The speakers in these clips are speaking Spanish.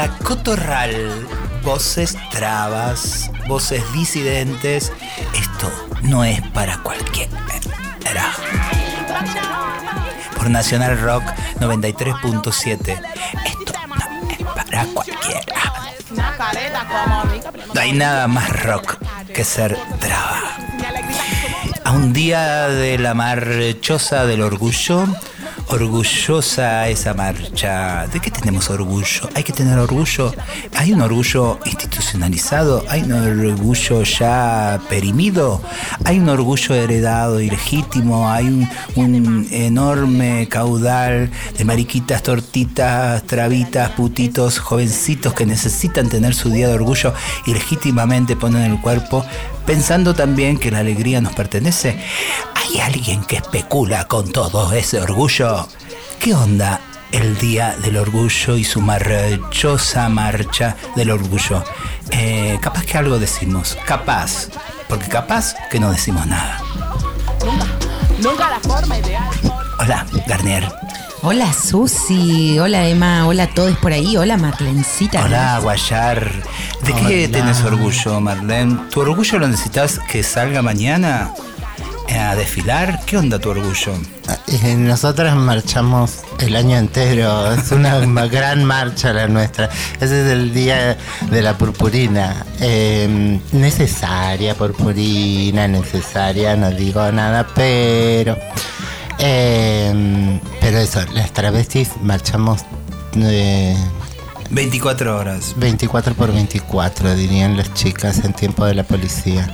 La Cotorral, voces trabas, voces disidentes. Esto no es para cualquiera. Por Nacional Rock 93.7. Esto no es para cualquiera. No hay nada más rock que ser traba. A un día de la marchosa del orgullo, orgullosa esa marcha. ¿De qué tenemos orgullo? Hay que tener orgullo. Hay un orgullo hay un orgullo ya perimido, hay un orgullo heredado y legítimo, hay un, un enorme caudal de mariquitas, tortitas, trabitas, putitos, jovencitos que necesitan tener su día de orgullo y legítimamente ponen el cuerpo pensando también que la alegría nos pertenece. ¿Hay alguien que especula con todo ese orgullo? ¿Qué onda el Día del Orgullo y su marchosa marcha del orgullo? Eh, capaz que algo decimos, capaz, porque capaz que no decimos nada. Nunca la forma ideal. Hola, Garnier. Hola Susi, hola Emma, hola todos por ahí, hola Marlencita. Hola, Guayar. ¿De qué tenés orgullo, Marlene? ¿Tu orgullo lo necesitas que salga mañana a desfilar? ¿Qué onda tu orgullo? Eh, Nosotras marchamos el año entero, es una gran marcha la nuestra. Ese es el día de la purpurina. Eh, necesaria purpurina, necesaria, no digo nada, pero... eh, pero eso, las travestis marchamos eh, 24 horas. 24 por 24, dirían las chicas en tiempo de la policía.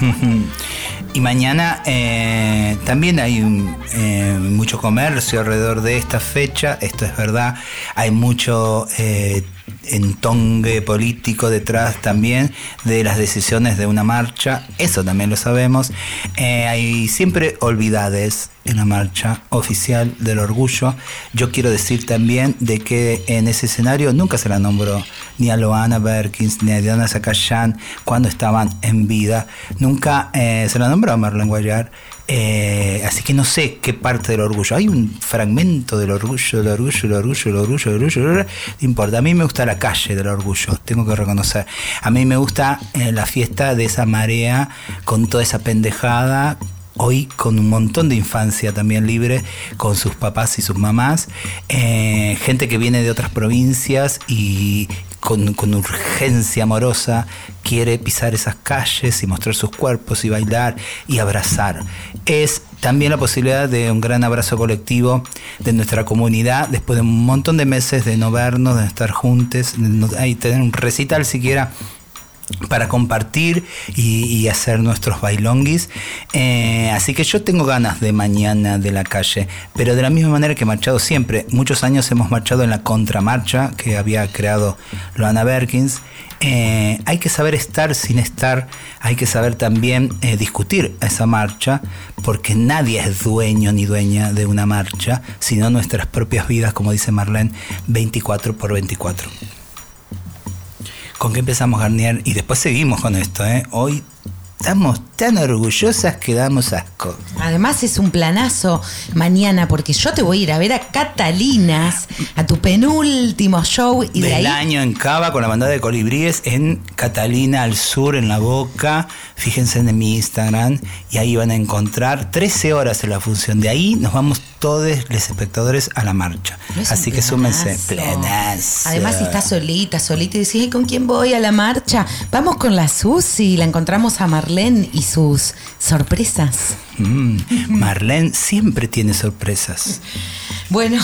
Y mañana eh, también hay un, eh, mucho comercio alrededor de esta fecha, esto es verdad, hay mucho eh, entongue político detrás también de las decisiones de una marcha, eso también lo sabemos. Eh, hay siempre olvidades en la marcha oficial del orgullo. Yo quiero decir también de que en ese escenario nunca se la nombró ni a Loana Berkins ni a Diana Zacayán cuando estaban en vida. Nunca eh, se la nombró a Marlene Guayar. Eh, así que no sé qué parte del orgullo. Hay un fragmento del orgullo, del orgullo, del orgullo, del orgullo, del orgullo, del orgullo. No importa. A mí me gusta la calle del orgullo, tengo que reconocer. A mí me gusta eh, la fiesta de esa marea con toda esa pendejada hoy con un montón de infancia también libre, con sus papás y sus mamás, eh, gente que viene de otras provincias y con, urgencia amorosa quiere pisar esas calles y mostrar sus cuerpos y bailar y abrazar. Es también la posibilidad de un gran abrazo colectivo de nuestra comunidad después de un montón de meses de no vernos, de estar juntos, de tener un recital siquiera para compartir y, hacer nuestros bailonguis. Eh, así que yo tengo ganas de mañana de la calle, pero de la misma manera que he marchado siempre. Muchos años hemos marchado en la contramarcha que había creado Loana Berkins. Eh, hay que saber estar sin estar, hay que saber también eh, discutir esa marcha, porque nadie es dueño ni dueña de una marcha, sino nuestras propias vidas, como dice Marlene, 24 por 24. ¿Con qué empezamos, Garnier? Y después seguimos con esto, ¿eh? Hoy estamos tan orgullosas que damos asco. Además es un planazo mañana porque yo te voy a ir a ver a Catalinas, a tu penúltimo show y de Del ahí año en Cava con la bandada de colibríes en Catalina al sur, en La Boca. Fíjense en mi Instagram y ahí van a encontrar 13 horas en la función. De ahí nos vamos todos los espectadores a la marcha. No Así que súmense. Planazo. Además, si estás solita, solita y decís, "Ay, ¿con quién voy a la marcha? Vamos con la Susi. La encontramos a Marlene y sus sorpresas. Mm, Marlene siempre tiene sorpresas. Bueno,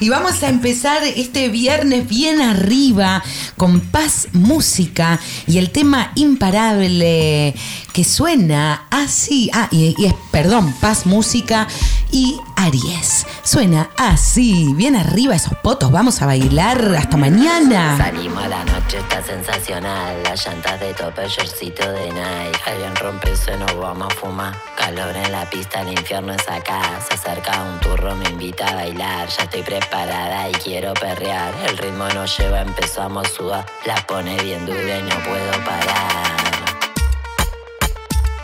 y vamos a empezar este viernes bien arriba con Paz Música y el tema imparable que suena así. Ah, y, y es, perdón, Paz Música y Aries. Suena así, bien arriba esos potos. Vamos a bailar hasta mañana. Salimos a la noche, está sensacional. Las llantas de tope, shortcito de Nike. Alguien rompe se nos vamos a fumar. Calor en la pista, el infierno es acá. Se acerca un turro, me invita a bailar. Ya estoy preparada y quiero perrear. El ritmo nos lleva, empezamos a sudar. La pone bien dura y no puedo parar.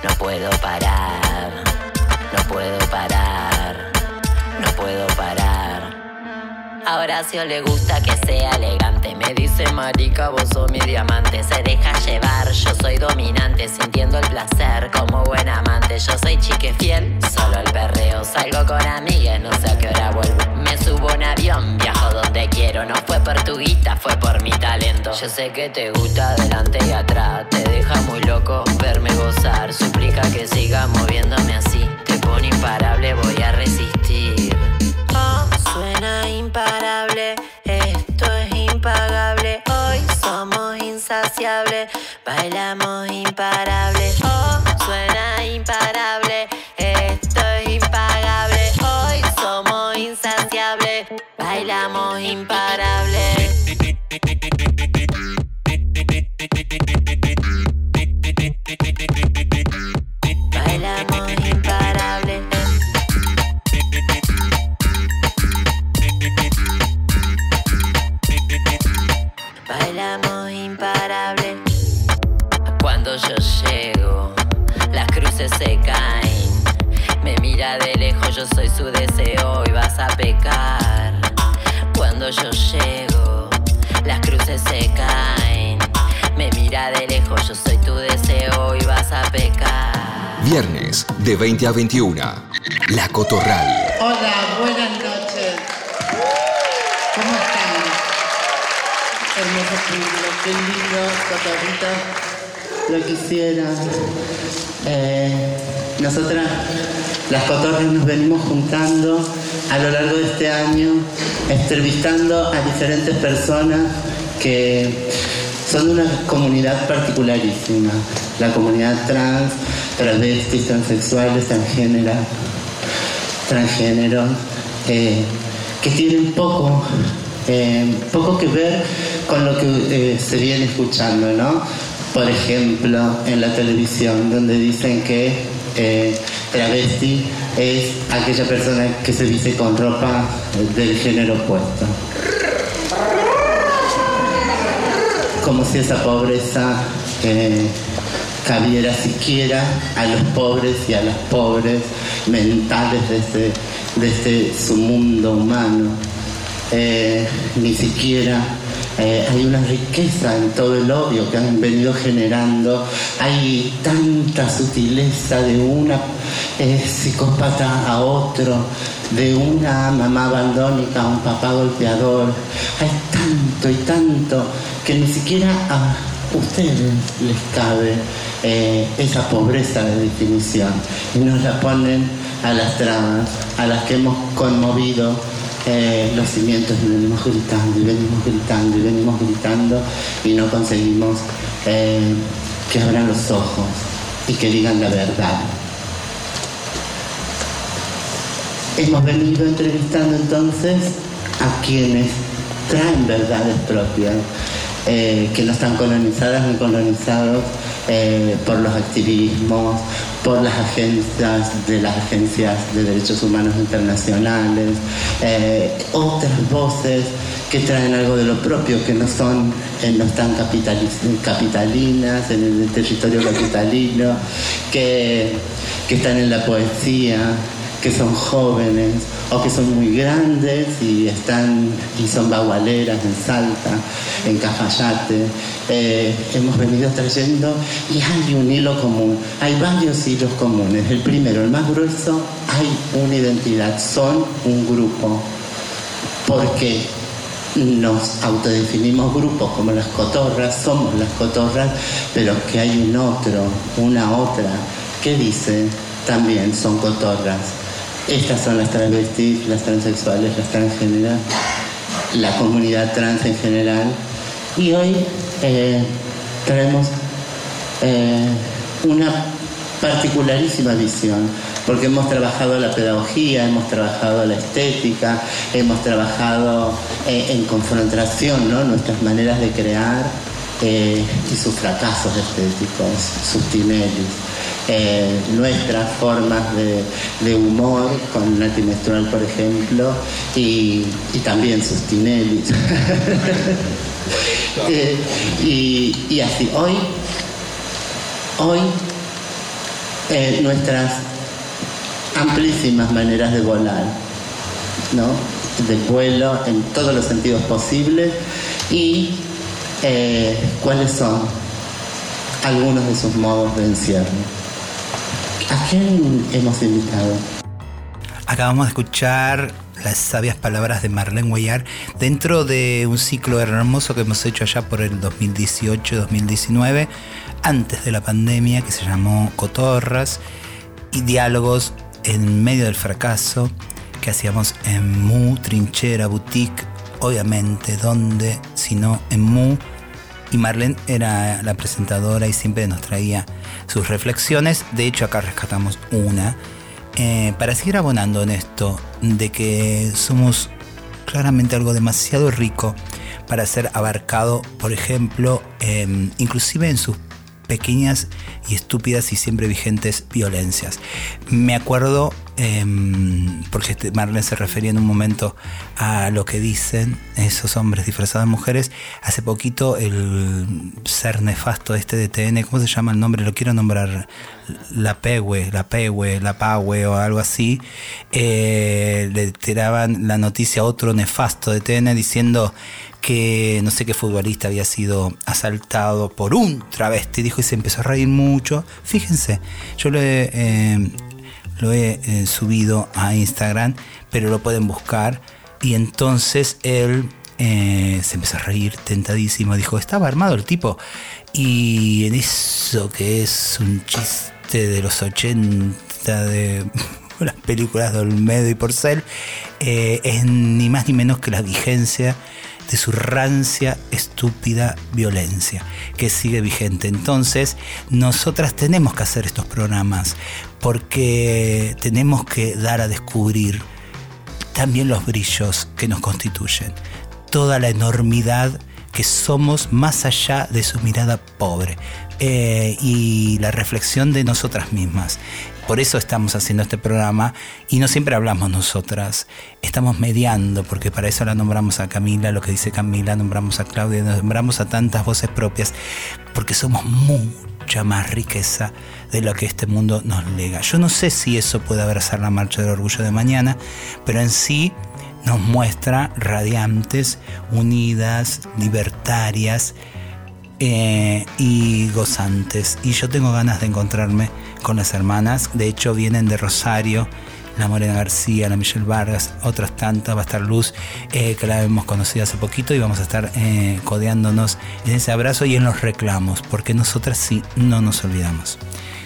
No puedo parar. No puedo parar. No puedo parar. A Horacio le gusta que sea elegante. Me dice marica, vos sos mi diamante. Se deja llevar, yo soy dominante. Sintiendo el placer como buen amante. Yo soy chique fiel, solo el perreo. Salgo con amigas, no sé a qué hora vuelvo. Me subo en avión, viajo donde quiero. No fue por tu guita, fue por mi talento. Yo sé que te gusta adelante y atrás. Te deja muy loco verme gozar. Suplica que siga moviéndome así. Te pone imparable, voy a resistir. Bailamos imparable. Viernes de 20 a 21. La Cotorral. Hola, buenas noches. ¿Cómo están? Hermoso público, qué lindo, lo quisiera. Eh, nosotras, las cotorras, nos venimos juntando a lo largo de este año, entrevistando a diferentes personas que son una comunidad particularísima, la comunidad trans, travestis, transexuales, transgénera, transgénero, eh, que tienen poco, eh, poco que ver con lo que eh, se viene escuchando, ¿no? Por ejemplo, en la televisión, donde dicen que travesti es aquella persona que se dice con ropa del género opuesto. Como si esa pobreza cabiera siquiera a los pobres y a las pobres mentales de este, de este su mundo humano. Eh, ni siquiera eh, hay una riqueza en todo el odio que han venido generando. Hay tanta sutileza de una eh, psicópata a otro, de una mamá abandónica a un papá golpeador. Hay tanto y tanto que ni siquiera a ustedes les cabe eh, esa pobreza de definición y nos la ponen a las trabas, a las que hemos conmovido eh, los cimientos y venimos gritando y venimos gritando y venimos gritando y no conseguimos eh, que abran los ojos y que digan la verdad. Hemos venido entrevistando entonces a quienes traen verdades propias, que no están colonizadas ni colonizados eh, por los activismos, por las agencias de las agencias de derechos humanos internacionales, eh, otras voces que traen algo de lo propio, que no son, eh, no están capitali- capitalinas en el territorio capitalino, que, que están en la poesía, que son jóvenes o que son muy grandes y están y son bagualeras en Salta, en Cafayate. Eh, hemos venido trayendo y hay un hilo común, hay varios hilos comunes. El primero, el más grueso, hay una identidad, son un grupo, porque nos autodefinimos grupos como las cotorras, somos las cotorras, pero que hay un otro, una otra, que dice también son cotorras. Estas son las travestis, las transexuales, las transgéneras, la comunidad trans en general. Y hoy eh, traemos eh, una particularísima visión, porque hemos trabajado la pedagogía, hemos trabajado la estética, hemos trabajado eh, en confrontación, ¿no? nuestras maneras de crear eh, y sus fracasos estéticos, sus tinelis. Eh, nuestras formas de, de humor con Nati Menstrual, por ejemplo, y, y también sus tinelis. Eh, y, y así, hoy, hoy eh, nuestras amplísimas maneras de volar, ¿no? del vuelo en todos los sentidos posibles y cuáles son algunos de sus modos de encierro. ¿A quién hemos invitado? Acabamos de escuchar las sabias palabras de Marlene Guayar dentro de un ciclo hermoso que hemos hecho allá por el 2018-2019, antes de la pandemia, que se llamó Cotorras y Diálogos en medio del fracaso, que hacíamos en Mu, Trinchera, Boutique, obviamente, donde, si no en Mu. Y Marlene era la presentadora y siempre nos traía sus reflexiones. De hecho, acá rescatamos una. Eh, para seguir abonando en esto de que somos claramente algo demasiado rico para ser abarcado, por ejemplo, em, inclusive en sus pequeñas y estúpidas y siempre vigentes violencias. Me acuerdo, em, porque este Marlene se refería en un momento a lo que dicen esos hombres disfrazados de mujeres, hace poquito el ser nefasto este de TN, ¿cómo se llama el nombre? Lo quiero nombrar, la Pegue, la Pegue, la Pague o algo así, eh, le tiraban la noticia a otro nefasto de TN diciendo que no sé qué futbolista había sido asaltado por un travesti, dijo y se empezó a reír mucho. Fíjense, yo lo he, eh, eh, subido a Instagram, pero lo pueden buscar. Y entonces él eh, se empezó a reír tentadísimo, dijo, estaba armado el tipo. Y en eso que es un chiste de los 80 de las películas de Olmedo y Porcel, es ni más ni menos que la vigencia de su rancia, estúpida violencia, que sigue vigente. Entonces, nosotras tenemos que hacer estos programas porque tenemos que dar a descubrir también los brillos que nos constituyen, toda la enormidad que somos más allá de su mirada pobre eh, y la reflexión de nosotras mismas. Por eso estamos haciendo este programa y no siempre hablamos nosotras, estamos mediando, porque para eso la nombramos a Camila, lo que dice Camila, nombramos a Claudia, nombramos a tantas voces propias, porque somos mucha más riqueza de lo que este mundo nos lega. Yo no sé si eso puede abrazar la marcha del orgullo de mañana, pero en sí nos muestra radiantes, unidas, libertarias, eh, y gozantes. Y yo tengo ganas de encontrarme con las hermanas. De hecho, vienen de Rosario, la Morena García, la Michelle Vargas, otras tantas. Va a estar Luz, eh, que la hemos conocido hace poquito, y vamos a estar eh, codeándonos en ese abrazo y en los reclamos, porque nosotras sí no nos olvidamos.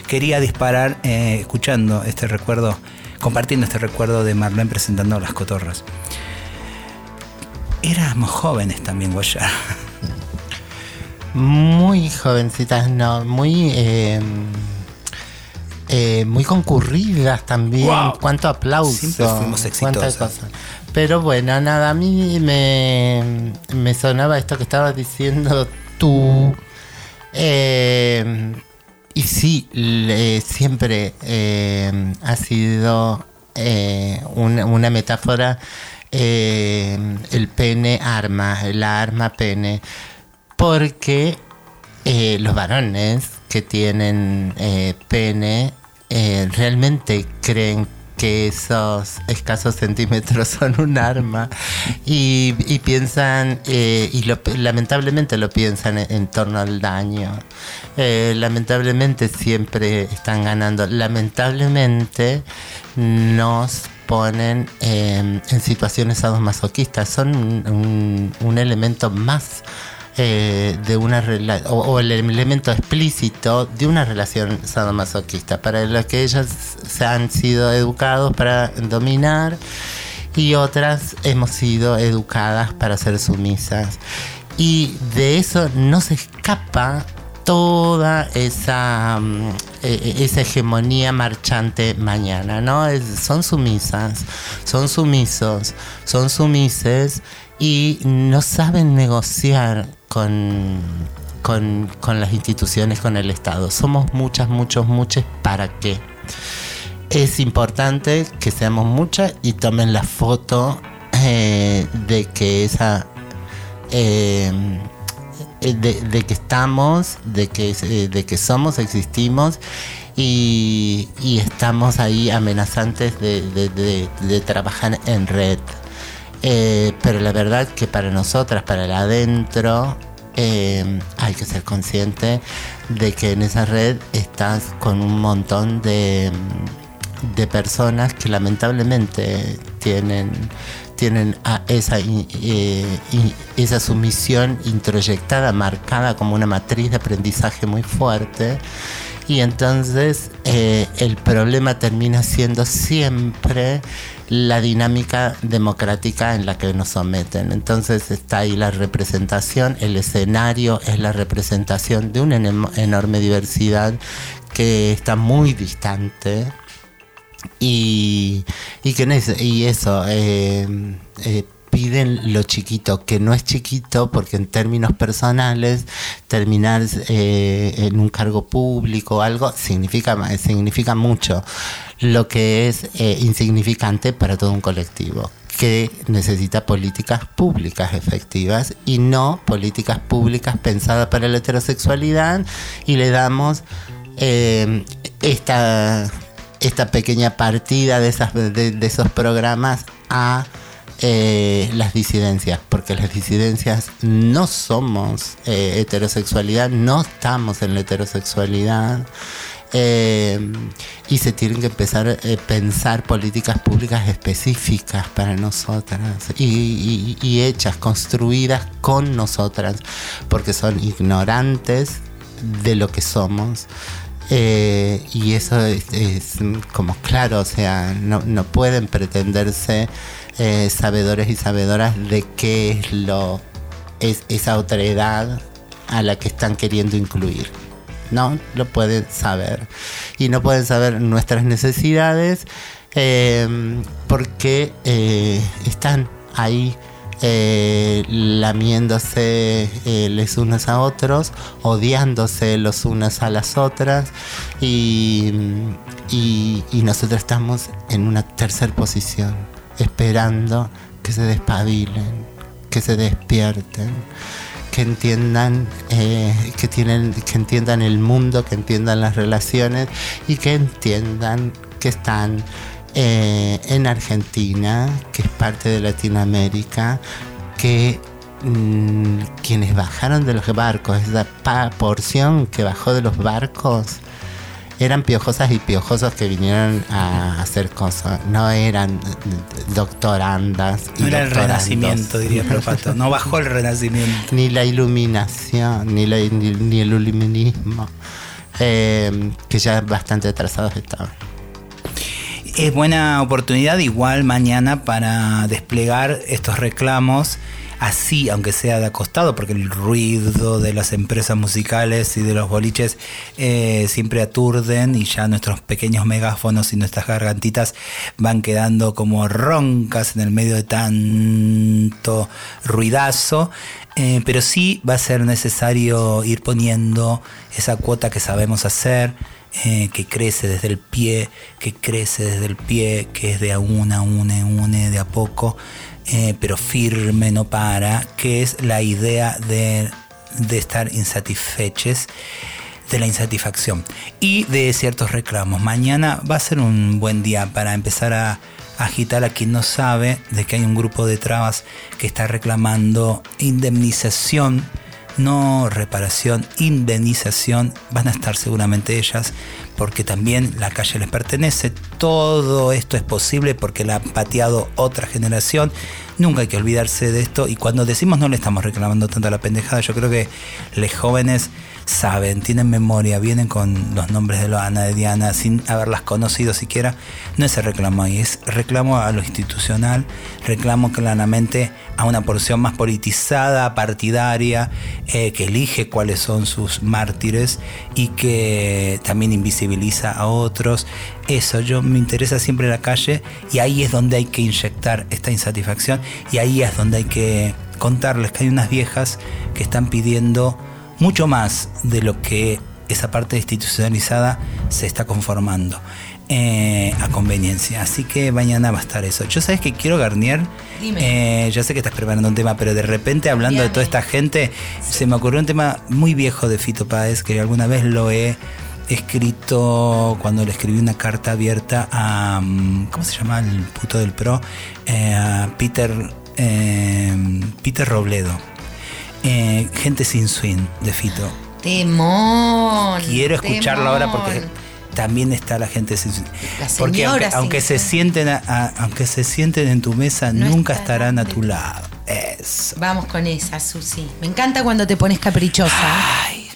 Quería disparar escuchando este recuerdo, compartiendo este recuerdo de Marlene presentando las cotorras. Éramos jóvenes también, Guayar. Muy jovencitas, no, muy eh, eh, muy concurridas también. Cuánto aplauso. Siempre fuimos exitosas. cosa. Pero bueno, nada, a mí me, me sonaba esto que estabas diciendo tú. Eh, y sí, siempre eh, ha sido eh, una, metáfora eh, el pene arma, la arma pene. Porque los varones que tienen pene realmente creen que esos escasos centímetros son un arma y, piensan, y lo- lamentablemente lo piensan en, en torno al daño. Eh, lamentablemente siempre están ganando. Lamentablemente nos ponen eh, en situaciones sadomasoquistas. Son un, elemento más eh, de una o, o el elemento explícito de una relación sadomasoquista para los que ellas se han sido educados para dominar y otras hemos sido educadas para ser sumisas y de eso no se escapa toda esa, mm, eh, esa hegemonía marchante mañana, ¿no? Es- son sumisas, son sumisos, son sumises y no saben negociar con, con, con las instituciones, con el Estado. Somos muchas, muchos, muchos, ¿para qué? Es importante que seamos muchas y tomen la foto eh, de que esa... eh, de, de que estamos, de que, eh, de que somos, existimos y, y estamos ahí amenazantes de, de- trabajar en red. Eh, pero la verdad que para nosotras, para el adentro, eh, hay que ser consciente de que en esa red estás con un montón de, de personas que lamentablemente tienen tienen esa, eh, esa sumisión introyectada, marcada como una matriz de aprendizaje muy fuerte. Y entonces eh, el problema termina siendo siempre la dinámica democrática en la que nos someten. Entonces está ahí la representación, el escenario es la representación de una enorme diversidad que está muy distante y, y que nece- y eso eh, eh, piden lo chiquito que no es chiquito porque en términos personales terminar eh, en un cargo público o algo significa significa mucho. Lo que es insignificante para todo un colectivo que necesita políticas públicas efectivas y no políticas públicas pensadas para la heterosexualidad y le damos esta esta pequeña partida de, esas, de, esos programas a eh, las disidencias, porque las disidencias no somos eh, heterosexualidad, no estamos en la heterosexualidad. eh, y se tienen que empezar a pensar políticas públicas específicas para nosotras y- y hechas, construidas con nosotras, porque son ignorantes de lo que somos. Eh, y eso es, como claro, o sea, no, no pueden pretenderse eh, sabedores y sabedoras de qué es lo es esa otra edad a la que están queriendo incluir. No lo pueden saber. Y no pueden saber nuestras necesidades eh, porque están ahí eh, lamiéndose eh, les unos a otros, odiándose los unos a las otras y, y, y nosotros estamos en una tercera posición, esperando que se despabilen, que se despierten, que entiendan, eh, que tienen, que entiendan el mundo, que entiendan las relaciones y que entiendan que están eh, en Argentina, que es parte de Latinoamérica, que mm, quienes bajaron de los barcos, esa porción que bajó de los barcos, eran piojosas y piojosos que vinieron a hacer cosas, no eran doctorandas. y No era el renacimiento, diría Propato. No bajó el renacimiento. Ni la iluminación, ni, la- ni- ni el iluminismo, eh, que ya bastante atrasados estaban. Es buena oportunidad igual mañana para desplegar estos reclamos así, aunque sea de acostado, porque el ruido de las empresas musicales y de los boliches eh, siempre aturden y ya nuestros pequeños megáfonos y nuestras gargantitas van quedando como roncas en el medio de tanto ruidazo. Eh, pero sí va a ser necesario ir poniendo esa cuota que sabemos hacer, eh, que crece desde el pie, que crece desde el pie, que es de a una, une, une, de a poco, eh, pero firme, no para, que es la idea de, de estar insatisfeches, de la insatisfacción y de ciertos reclamos. Mañana va a ser un buen día para empezar a agitar a quien no sabe de que hay un grupo de trabas que está reclamando indemnización no reparación, indemnización, van a estar seguramente ellas, porque también la calle les pertenece. Todo esto es posible porque la ha pateado otra generación. Nunca hay que olvidarse de esto. Y cuando decimos no le estamos reclamando tanto a la pendejada, yo creo que los jóvenes saben, tienen memoria, vienen con los nombres de Loana, de Diana, sin haberlas conocido siquiera. No es el reclamo ahí, es reclamo a lo institucional, reclamo claramente a una porción más politizada, partidaria, eh, que elige cuáles son sus mártires y que también invisibiliza a otros. Eso, yo me interesa siempre la calle y ahí es donde hay que inyectar esta insatisfacción y ahí es donde hay que contarles que hay unas viejas que están pidiendo mucho más de lo que esa parte institucionalizada se está conformando eh, a conveniencia. Así que mañana va a estar eso. Yo sabes que quiero Garnier. Dime. Eh, ya sé que estás preparando un tema, pero de repente hablando de toda esta gente, se me ocurrió un tema muy viejo de Fito Páez que alguna vez lo he escrito cuando le escribí una carta abierta a mm, ¿cómo se llama el puto del pro? Eh, a Peter eh, Peter Robledo. Eh, Gente sin swing de Fito. Temón. Quiero escucharlo ahora porque también está la gente sin swing. Porque aunque, aunque se sienten a- a- aunque se sienten en tu mesa, No nunca estarán a tu lado. Eso. Vamos con esa, Susi. Me encanta cuando te pones caprichosa. Ay,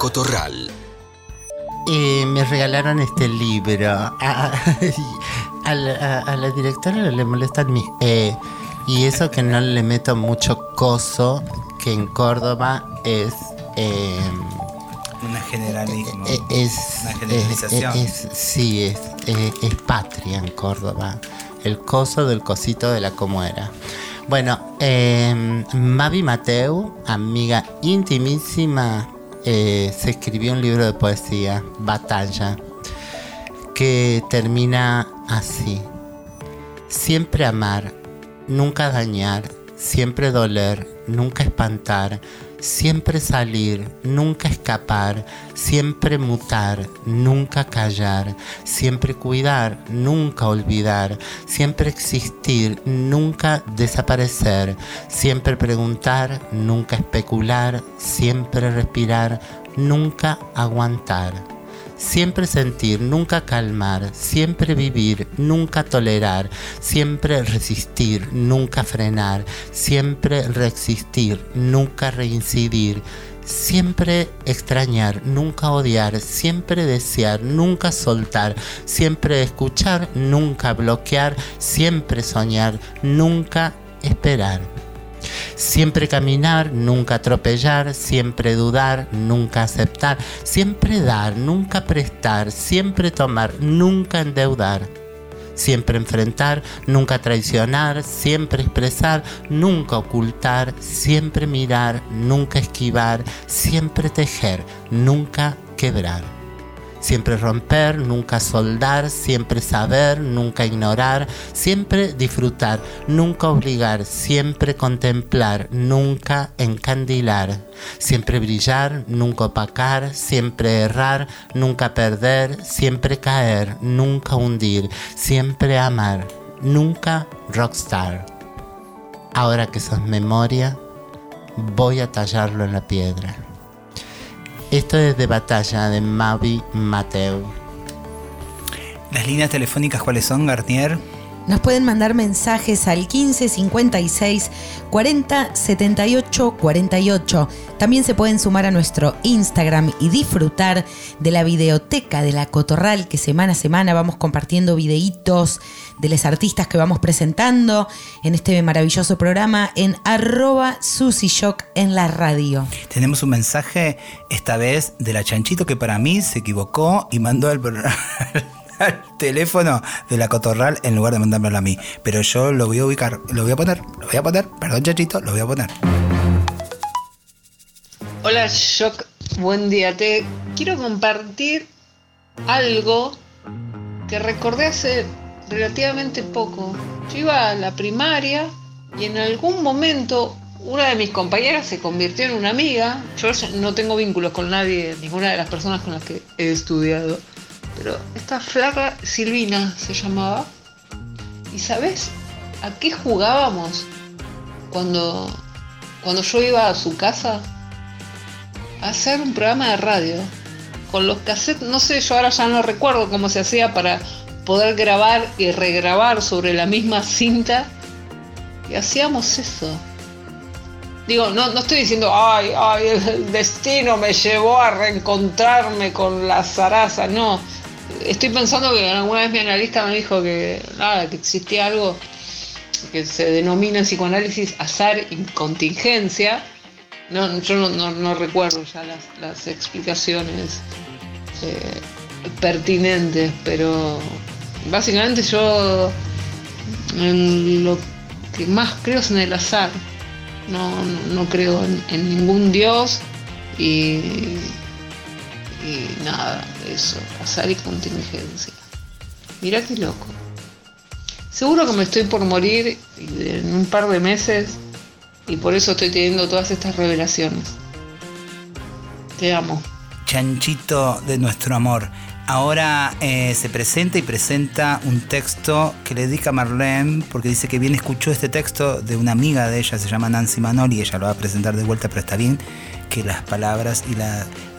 Cotorral. Y me regalaron este libro. A, a- a la, a- la directora le molestan mis E. Y eso que no le meto mucho coso, que en Córdoba es. eh, un generalismo. eh, es, Una generalización. es- es- sí, es, eh, es patria en Córdoba. El coso del cosito de la como era. Bueno, eh, Mavi Mateu, amiga intimísima, eh, se escribió un libro de poesía, Batalla, que termina así. Siempre amar, nunca dañar, siempre doler, nunca espantar, siempre salir, nunca escapar, siempre mutar, nunca callar, siempre cuidar, nunca olvidar, siempre existir, nunca desaparecer, siempre preguntar, nunca especular, siempre respirar, nunca aguantar. Siempre sentir, nunca calmar, siempre vivir, nunca tolerar, siempre resistir, nunca frenar, siempre reexistir, nunca reincidir, siempre extrañar, nunca odiar, siempre desear, nunca soltar, siempre escuchar, nunca bloquear, siempre soñar, nunca esperar. Siempre caminar, nunca atropellar, siempre dudar, nunca aceptar, siempre dar, nunca prestar, siempre tomar, nunca endeudar. Siempre enfrentar, nunca traicionar, siempre expresar, nunca ocultar, siempre mirar, nunca esquivar, siempre tejer, nunca quebrar. Siempre romper, nunca soldar, siempre saber, nunca ignorar, siempre disfrutar, nunca obligar, siempre contemplar, nunca encandilar, siempre brillar, nunca opacar, siempre errar, nunca perder, siempre caer, nunca hundir, siempre amar, nunca rockstar. Ahora que sos memoria, voy a tallarlo en la piedra. Esto es de batalla de Mavi Mateu. Las líneas telefónicas, ¿cuáles son, Garnier? Nos pueden mandar mensajes al 15 56 40 78 48. También se pueden sumar a nuestro Instagram y disfrutar de la videoteca de la Cotorral que semana a semana vamos compartiendo videitos de los artistas que vamos presentando en este maravilloso programa en arroba Shock en la radio. Tenemos un mensaje esta vez de la Chanchito que para mí se equivocó y mandó el programa. al teléfono de la cotorral en lugar de mandármelo a mí. Pero yo lo voy a ubicar, lo voy a poner, lo voy a poner, perdón chachito, lo voy a poner. Hola Shock, buen día. Te quiero compartir algo que recordé hace relativamente poco. Yo iba a la primaria y en algún momento una de mis compañeras se convirtió en una amiga. Yo no tengo vínculos con nadie, ninguna de las personas con las que he estudiado. Pero esta flaca Silvina se llamaba. ¿Y sabes a qué jugábamos cuando, cuando yo iba a su casa? A hacer un programa de radio. Con los cassettes, no sé, yo ahora ya no recuerdo cómo se hacía para poder grabar y regrabar sobre la misma cinta. Y hacíamos eso. Digo, no, no estoy diciendo, ay, ay, el destino me llevó a reencontrarme con la zaraza, no estoy pensando que alguna vez mi analista me dijo que nada, que existía algo que se denomina en psicoanálisis azar y contingencia. No, yo no, recuerdo ya las, explicaciones eh, pertinentes, pero básicamente yo lo que más creo es en el azar. No, creo en ningún dios y y nada, eso, azar y contingencia. Mirá qué loco. Seguro que me estoy por morir en un par de meses y por eso estoy teniendo todas estas revelaciones. Te amo. Chanchito de nuestro amor. Ahora eh, se presenta y presenta un texto que le dedica a Marlene, porque dice que bien escuchó este texto de una amiga de ella, se llama Nancy Manoli, ella lo va a presentar de vuelta, pero está bien que las palabras y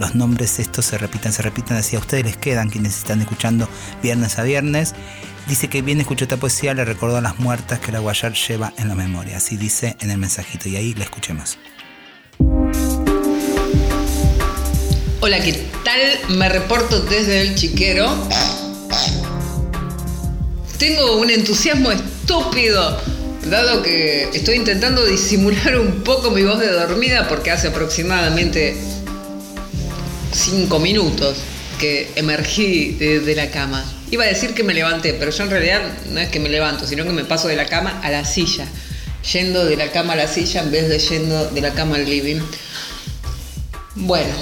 los nombres estos se repitan, se repitan, así a ustedes les quedan quienes están escuchando viernes a viernes. Dice que bien escuchó esta poesía, le recordó a las muertas que la Guayar lleva en la memoria, así dice en el mensajito, y ahí la escuchemos. Hola, ¿qué tal? Me reporto desde el chiquero. Tengo un entusiasmo estúpido dado que estoy intentando disimular un poco mi voz de dormida porque hace aproximadamente cinco minutos que emergí de, la cama. Iba a decir que me levanté, pero yo en realidad no es que me levanto, sino que me paso de la cama a la silla, yendo de la cama a la silla en vez de yendo de la cama al living. Bueno,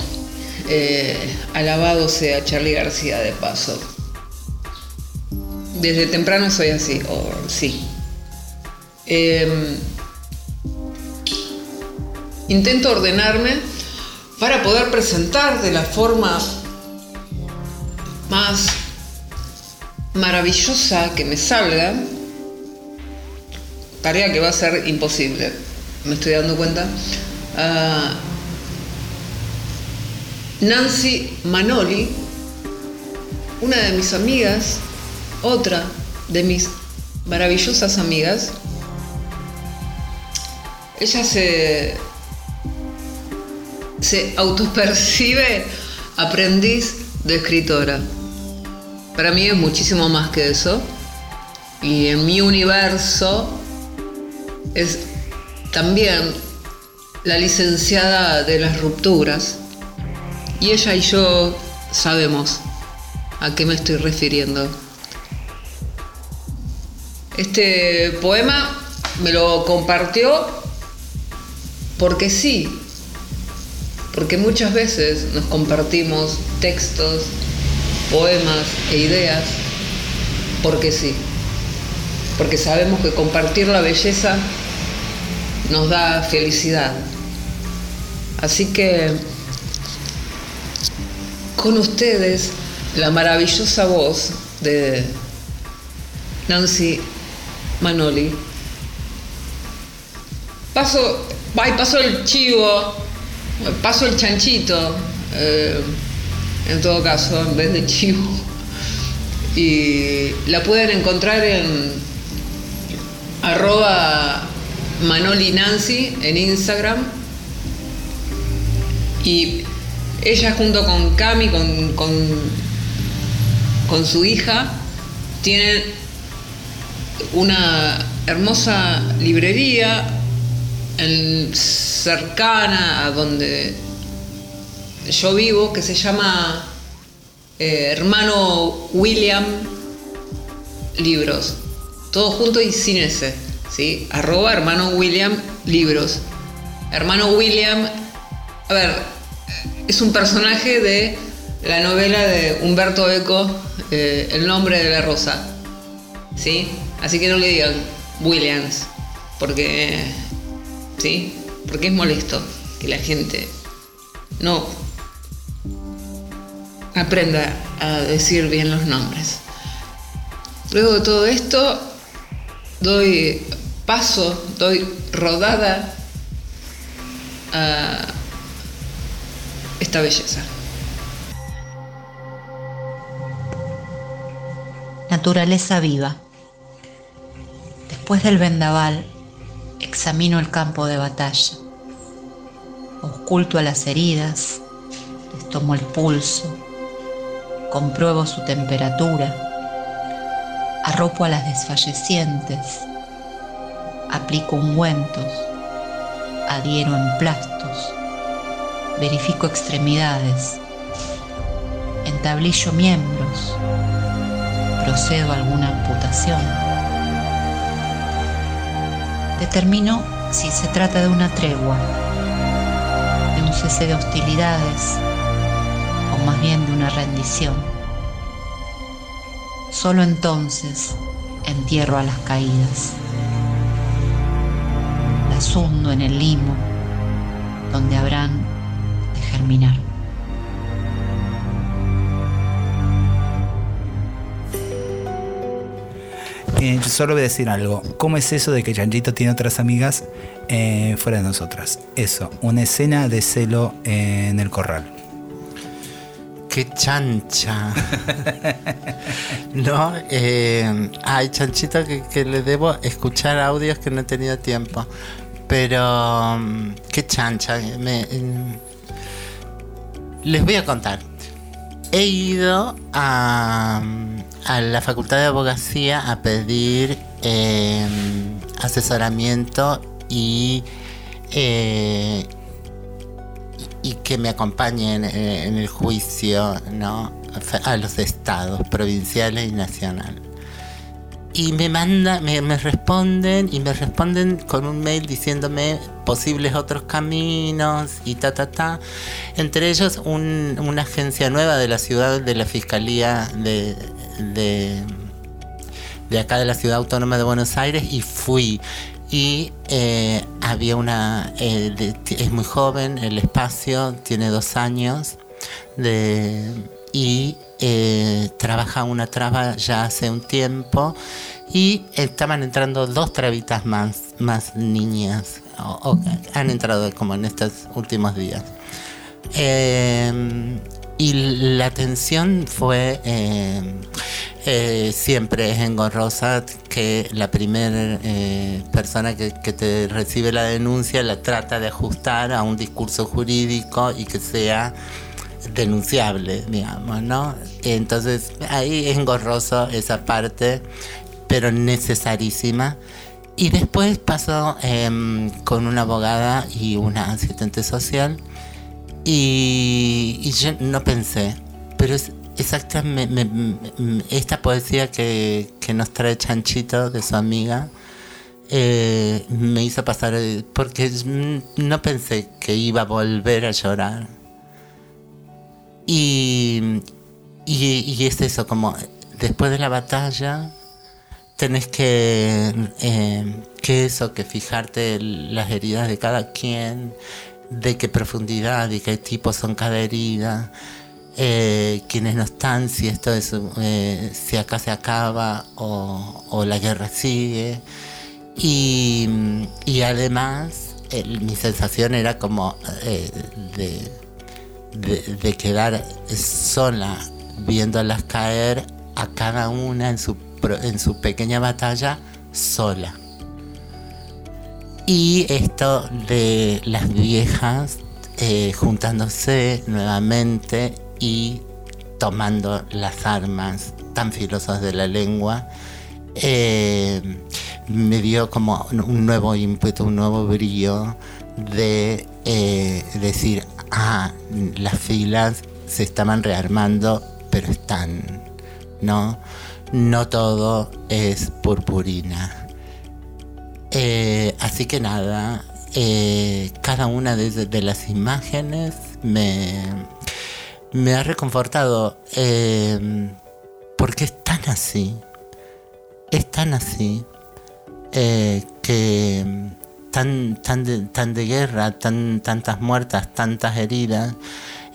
eh, alabado sea Charlie García de paso. Desde temprano soy así, o sí, Em, intento ordenarme para poder presentar de la forma más maravillosa que me salga, tarea que va a ser imposible, me estoy dando cuenta. Nancy Manoli, una de mis amigas, otra de mis maravillosas amigas, ella se, se autopercibe aprendiz de escritora. Para mí es muchísimo más que eso. Y en mi universo es también la licenciada de las rupturas. Y ella y yo sabemos a qué me estoy refiriendo. Este poema me lo compartió porque sí, porque muchas veces nos compartimos textos, poemas e ideas porque sí, porque sabemos que compartir la belleza nos da felicidad. Así que con ustedes la maravillosa voz de Nancy Manoli. Paso Ay, pasó el chivo, pasó el chanchito, eh, en todo caso, en vez de chivo. Y la pueden encontrar en arroba Manoli Nancy en Instagram. Y ella junto con Cami, con, con, con su hija, tienen una hermosa librería en- cercana a donde yo vivo que se llama eh, Hermano William Libros. Todo junto y sin ese. ¿sí? Arroba Hermano William Libros. Hermano William, a ver, es un personaje de la novela de Humberto Eco, eh, El nombre de la rosa. ¿Sí? Así que no le digan Williams, porque. ¿Sí? Porque es molesto que la gente no aprenda a decir bien los nombres. Luego de todo esto, doy paso, doy rodada a esta belleza. Naturaleza viva. Después del vendaval, examino el campo de batalla. Oculto a las heridas, les tomo el pulso, compruebo su temperatura, arropo a las desfallecientes, aplico ungüentos, adhiero emplastos, verifico extremidades, entablillo miembros, procedo a alguna amputación. Determino si se trata de una tregua, de un cese de hostilidades o más bien de una rendición. Solo entonces entierro a las caídas. Las hundo en el limo donde habrán de germinar. Eh, yo solo voy a decir algo. ¿Cómo es eso de que Chanchito tiene otras amigas eh, fuera de nosotras? Eso, una escena de celo eh, en el corral. Qué chancha. no, eh, ay, chanchito, que, que le debo escuchar audios que no he tenido tiempo. Pero, mm, qué chancha. me- les voy a contar. He ido a, la Facultad de Abogacía a pedir eh, asesoramiento y eh, y que me acompañen eh, en el juicio ¿no? a los estados provinciales y nacional. Y me manda, me, responden y me responden con un mail diciéndome posibles otros caminos y ta ta ta. Entre ellos un- una agencia nueva de la ciudad de la Fiscalía de, de, de acá de la Ciudad Autónoma de Buenos Aires y fui. Y eh, había una, eh, es muy joven, el espacio tiene dos años de, y eh, trabaja una traba ya hace un tiempo y estaban entrando dos trabitas más, más niñas, o- o han entrado como en estos últimos días. Eh, y la atención fue eh, siempre es engorrosa que la primera persona que, que te recibe la denuncia la trata de ajustar a un discurso jurídico y que sea denunciable, digamos, ¿no? Entonces ahí es engorroso esa parte, pero necesarísima. Y después pasó em, con una abogada y una asistente social y, y yo no pensé, pero es exactamente esta poesía que, que nos trae Chanchito de su amiga. eh, me hizo pasar eh, porque mm, no pensé que iba a volver a llorar y, y, es eso como después de la batalla tenés que eh, que eso que fijarte las heridas de cada quien de qué profundidad y qué tipo son cada herida, eh, quienes no están, si esto es, eh, si acá se acaba o, o la guerra sigue. Y, y además mi sensación era como eh, de, de, quedar sola viéndolas caer a cada una en su, en su pequeña batalla sola. Y esto de las viejas eh, juntándose nuevamente y tomando las armas tan filosas de la lengua, eh, me dio como un nuevo ímpetu, un nuevo brillo de eh, decir, ah, las filas se estaban rearmando, pero están, ¿no? No todo es purpurina. Eh, así que nada, eh, cada una de, las imágenes me, me ha reconfortado porque es tan así, es tan así que tan, tan, de, tan de guerra, tan, tantas muertas, tantas heridas,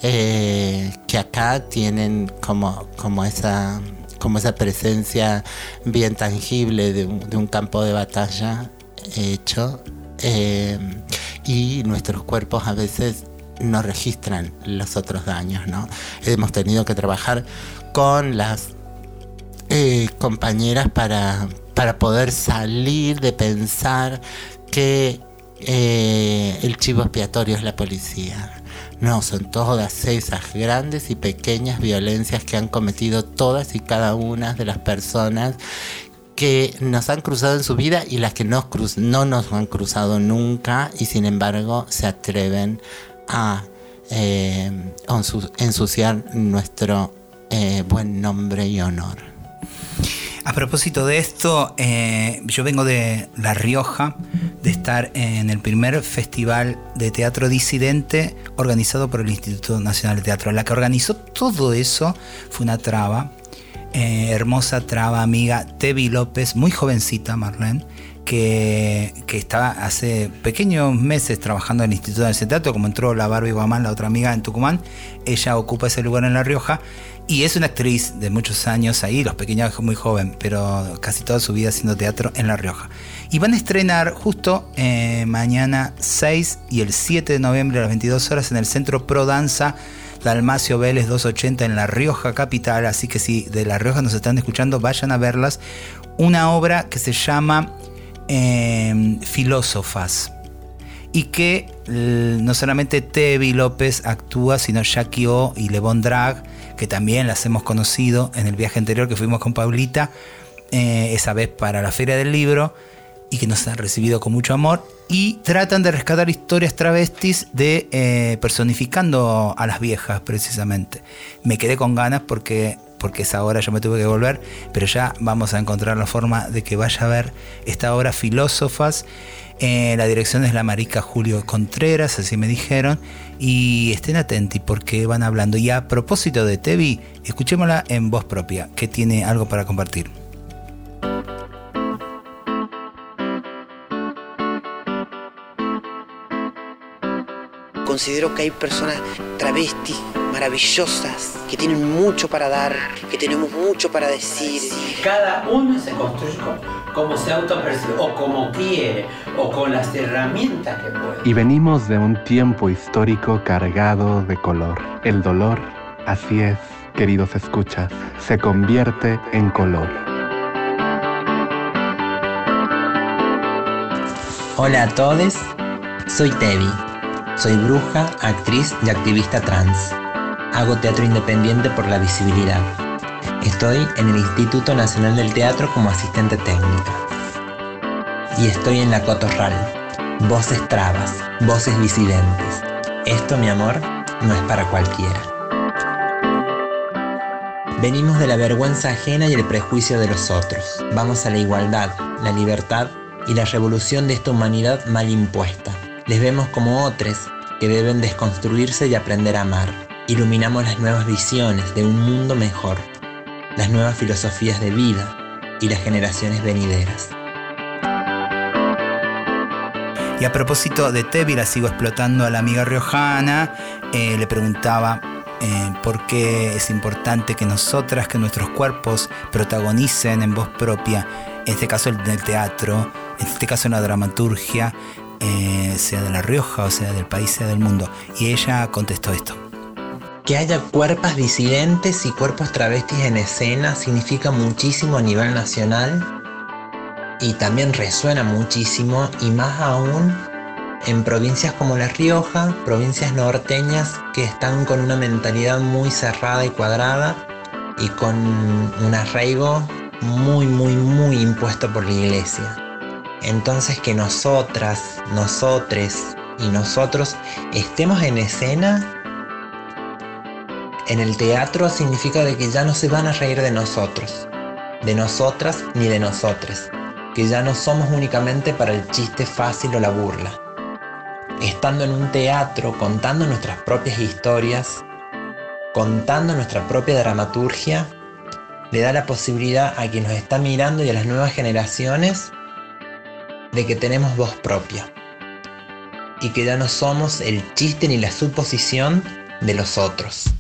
eh, que acá tienen como, como esa como esa presencia bien tangible de un, campo de batalla hecho eh, y nuestros cuerpos a veces no registran los otros daños, ¿no? Hemos tenido que trabajar con las eh, compañeras para, para poder salir de pensar que eh, el chivo expiatorio es la policía. No, son todas esas grandes y pequeñas violencias que han cometido todas y cada una de las personas que nos han cruzado en su vida y las que no nos han cruzado nunca y sin embargo se atreven a eh, ensu- ensuciar nuestro eh, buen nombre y honor. A propósito de esto, eh, yo vengo de La Rioja, de estar en el primer festival de teatro disidente organizado por el Instituto Nacional de Teatro. La que organizó todo eso fue una traba, eh, hermosa traba amiga, Tevi López, muy jovencita, Marlene, que, que estaba hace pequeños meses trabajando en el Instituto de Teatro, como entró la Barbie Guamán, la otra amiga en Tucumán, ella ocupa ese lugar en La Rioja. Y es una actriz de muchos años ahí, los pequeños muy joven, pero casi toda su vida haciendo teatro en La Rioja. Y van a estrenar justo eh, mañana 6 y el 7 de noviembre a las 22 horas en el Centro Pro Danza Dalmacio Vélez 280 en La Rioja Capital. Así que si de La Rioja nos están escuchando, vayan a verlas. Una obra que se llama eh, Filósofas y que no solamente Tevi López actúa, sino Jackie O y Levon Drag, que también las hemos conocido en el viaje anterior que fuimos con Paulita, eh, esa vez para la Feria del Libro, y que nos han recibido con mucho amor, y tratan de rescatar historias travestis de eh, personificando a las viejas precisamente. Me quedé con ganas porque porque esa hora yo me tuve que volver, pero ya vamos a encontrar la forma de que vaya a ver esta obra Filósofas. Eh, la dirección es la marica Julio Contreras, así me dijeron, y estén atentos porque van hablando. Y a propósito de Tevi, escuchémosla en voz propia, que tiene algo para compartir. Considero que hay personas travestis maravillosas, que tienen mucho para dar, que tenemos mucho para decir. Cada uno se construye como, como se autopercibe, o como quiere, o con las herramientas que puede. Y venimos de un tiempo histórico cargado de color. El dolor, así es, queridos escuchas, se convierte en color. Hola a todos, soy Tevi. Soy bruja, actriz y activista trans. Hago teatro independiente por la visibilidad. Estoy en el Instituto Nacional del Teatro como asistente técnica. Y estoy en la Cotorral. Voces trabas, voces disidentes. Esto, mi amor, no es para cualquiera. Venimos de la vergüenza ajena y el prejuicio de los otros. Vamos a la igualdad, la libertad y la revolución de esta humanidad mal impuesta. Les vemos como otros que deben desconstruirse y aprender a amar. Iluminamos las nuevas visiones de un mundo mejor, las nuevas filosofías de vida y las generaciones venideras. Y a propósito de Tevi, la sigo explotando a la amiga riojana, eh, le preguntaba eh, por qué es importante que nosotras, que nuestros cuerpos protagonicen en voz propia, en este caso el teatro, en este caso en la dramaturgia, eh, sea de La Rioja, o sea del país, sea del mundo. Y ella contestó esto. Que haya cuerpos disidentes y cuerpos travestis en escena significa muchísimo a nivel nacional y también resuena muchísimo y más aún en provincias como La Rioja, provincias norteñas que están con una mentalidad muy cerrada y cuadrada y con un arraigo muy, muy, muy impuesto por la iglesia. Entonces que nosotras, nosotres y nosotros estemos en escena en el teatro significa de que ya no se van a reír de nosotros, de nosotras ni de nosotres, que ya no somos únicamente para el chiste fácil o la burla. Estando en un teatro, contando nuestras propias historias, contando nuestra propia dramaturgia, le da la posibilidad a quien nos está mirando y a las nuevas generaciones de que tenemos voz propia y que ya no somos el chiste ni la suposición de los otros.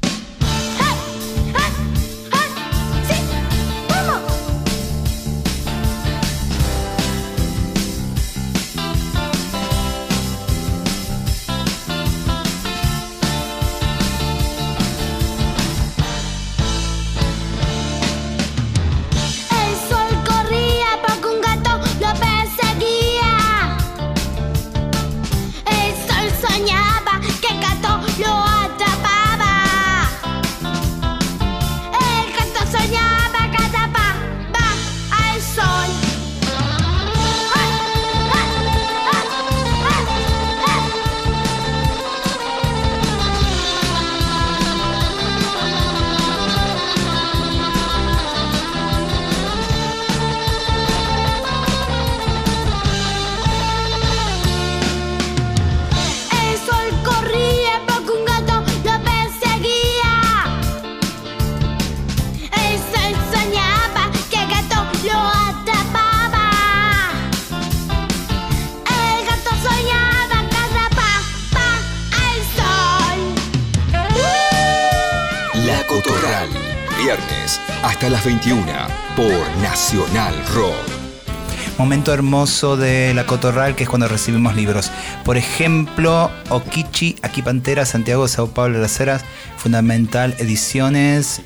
Momento hermoso de la Cotorral, que es cuando recibimos libros. Por ejemplo, Okichi, Aquí Pantera, Santiago, Sao Paulo, Las Heras, Fundamental Ediciones,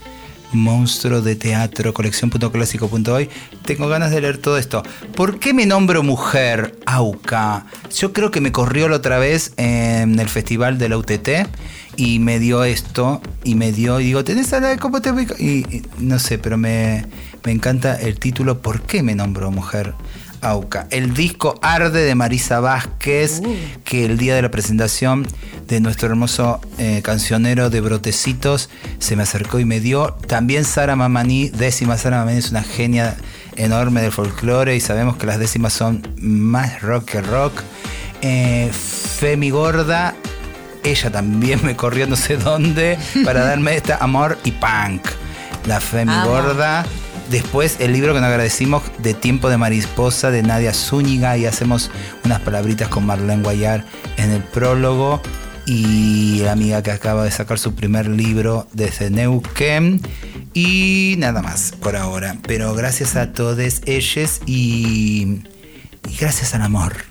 Monstruo de Teatro, colección.clásico.hoy. Tengo ganas de leer todo esto. ¿Por qué me nombro mujer, Auca? Yo creo que me corrió la otra vez en el festival de la UTT y me dio esto y me dio, y digo, ¿tenés a la de cómo te ubico?" y, y no sé, pero me, me encanta el título ¿Por qué me nombro mujer? Auca. El disco Arde de Marisa Vázquez, que el día de la presentación de nuestro hermoso eh, cancionero de Brotecitos se me acercó y me dio. También Sara Mamani, décima Sara Mamani es una genia enorme del folclore y sabemos que las décimas son más rock que rock. Eh, Femi Gorda, ella también me corrió no sé dónde para darme esta amor y punk. La Femi. Gorda. Después el libro que nos agradecimos de Tiempo de Mariposa de Nadia Zúñiga y hacemos unas palabritas con Marlene Guayar en el prólogo. Y la amiga que acaba de sacar su primer libro desde Neuquén. Y nada más por ahora. Pero gracias a todos ellos y, y gracias al amor.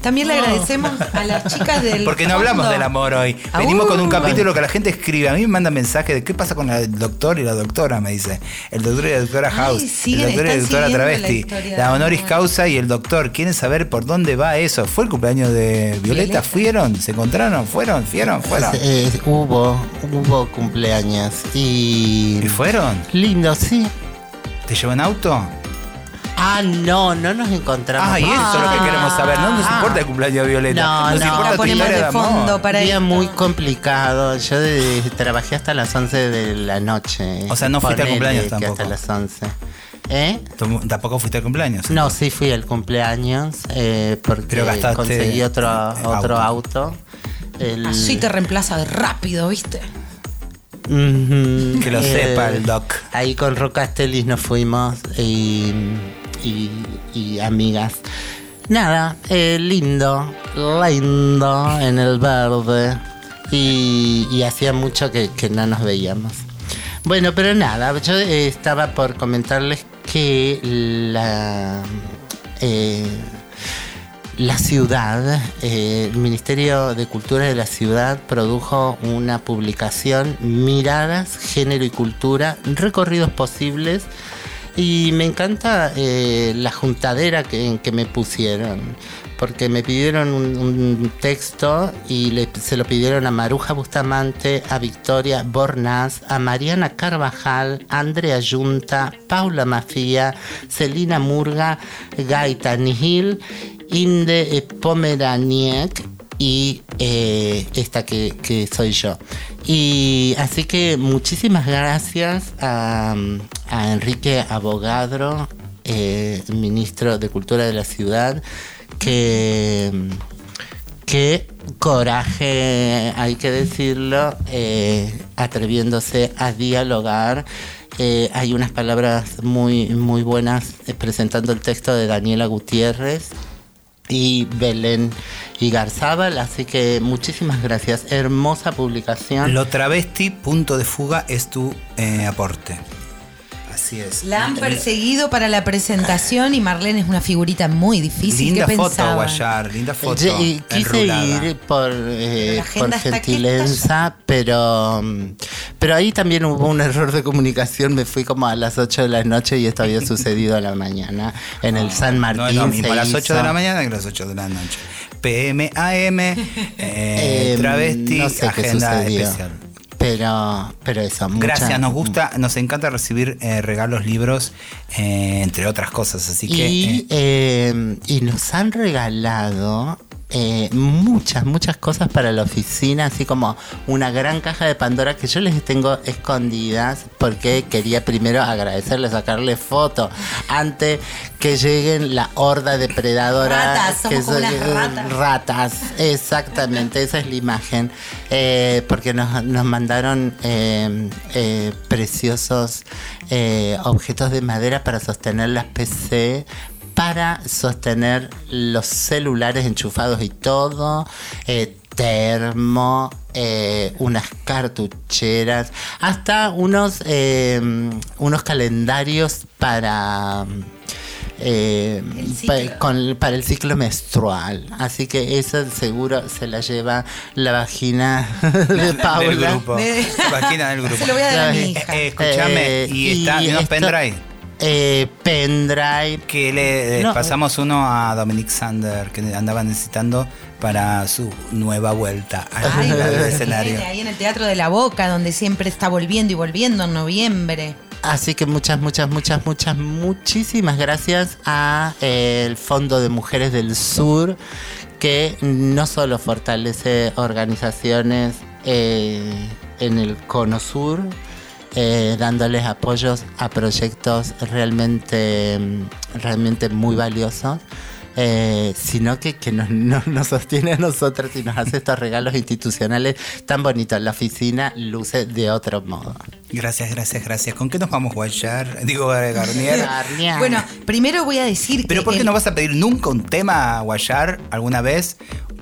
También le agradecemos a las chicas del. Porque no hablamos fondo. del amor hoy. Ah, Venimos con un capítulo que la gente escribe. A mí me manda mensajes de qué pasa con el doctor y la doctora, me dice. El doctor y la doctora House. el doctor y la doctora la Travesti. La, honoris causa y el doctor. ¿Quieren saber por dónde va eso? ¿Fue el cumpleaños de Violeta? Violeta. ¿Fueron? ¿Se encontraron? ¿Fueron? ¿Fueron? ¿Fueron? Eh, hubo, hubo cumpleaños y... ¿Y fueron? Lindo, sí. ¿Te llevó en auto? Ah, no, no nos encontramos. Ah, y eso es lo que queremos saber. No nos Ah. importa el cumpleaños de Violeta. No, nos no. importa La tu ponemos historia de fondo para día esto. muy complicado. Yo de- trabajé hasta las 11 de la noche. O sea, no fuiste al cumpleaños que tampoco. Hasta las 11. ¿Eh? ¿Tú ¿Tampoco fuiste al cumpleaños? No, sí fui al cumpleaños eh, porque conseguí otro, otro auto. auto. El- Así te reemplaza de rápido, ¿viste? Que lo sepa el doc. Ahí con Rocastelis nos fuimos y, y- amigas. Nada, eh, lindo, lindo en el verde. Y, hacía mucho que, no nos veíamos. Bueno, pero nada, yo eh, estaba por comentarles que la, eh, la ciudad, el Ministerio de Cultura de la ciudad produjo una publicación, Miradas, Género y Cultura, recorridos posibles Y me encanta eh, la juntadera que, que me pusieron. Porque me pidieron un, texto y se lo pidieron a Maruja Bustamante, a Victoria Bornaz, a Mariana Carvajal, Andrea Yunta, Paula Mafia, Celina Murga, Gaita Nihil, Inde Pomeraniec y eh, esta que soy yo. Y así que muchísimas gracias a, a Enrique Abogadro, eh, ministro de Cultura de la ciudad, que, que coraje, hay que decirlo, eh, atreviéndose a dialogar. Eh, hay unas palabras muy, muy buenas presentando el texto de Daniela Gutiérrez y Belén y Garzábal, así que muchísimas gracias. Hermosa publicación. Lo travesti, punto de fuga, es tu eh, aporte. Así es. La han perseguido para la presentación y Marlene es una figurita muy difícil. Linda ¿Qué foto, pensaban? Guayar, linda foto. Y quise enrulada. ir por, eh, por gentileza, pero, mm, pero ahí también hubo un error de comunicación. Me fui como a las 8 de la noche y esto había sucedido a la mañana en el San No Martín. mismo se a las 8 de la mañana que a las 8 de la noche. PM, AM, eh, Eh, travesti, no sé agenda especial. Pero, pero eso, mucha- Gracias, nos gusta, nos encanta recibir eh, regalos, libros, eh, entre otras cosas. Así que Y, eh, eh, y nos han regalado eh, muchas, muchas cosas para la oficina, así como una gran caja de Pandora que yo les tengo escondidas porque quería primero agradecerles, sacarle foto antes que lleguen la horda depredadora. Ratas, somos que como unas son- ratas. ratas, exactamente, esa es la imagen. Eh, porque nos, nos mandaron eh, preciosos objetos de madera para sostener las PC, para sostener los celulares enchufados y todo, eh, termo, eh, unas cartucheras, hasta unos, eh, unos calendarios para... eh, pa- con- para el ciclo menstrual. Así que eso seguro se la lleva la vagina de Paula. del grupo. Vagina del grupo. Se lo voy a dar a mi hija. eh, escúchame, Eh, y está y esto- pendrive. Eh, pendrive. Que le eh, No. pasamos uno a Dominic Sander, que andaba necesitando para su nueva vuelta al escenario. ahí en el Teatro de la Boca, donde siempre está volviendo y volviendo en noviembre. Así que muchas, muchas, muchas, muchas, muchísimas gracias a eh, el Fondo de Mujeres del Sur, que no solo fortalece organizaciones eh, en el Cono Sur, eh, dándoles apoyos a proyectos realmente, mm, realmente muy valiosos. eh, sino que, que nos, no- nos sostiene a nosotros y nos hace estos regalos institucionales tan bonitos. La oficina luce de otro modo. Gracias, gracias, gracias. ¿Con qué nos vamos a guayar? Digo, eh, Garnier. Garnier. Bueno, primero voy a decir ¿Pero que. por qué el- no vas a pedir nunca un tema a guayar alguna vez?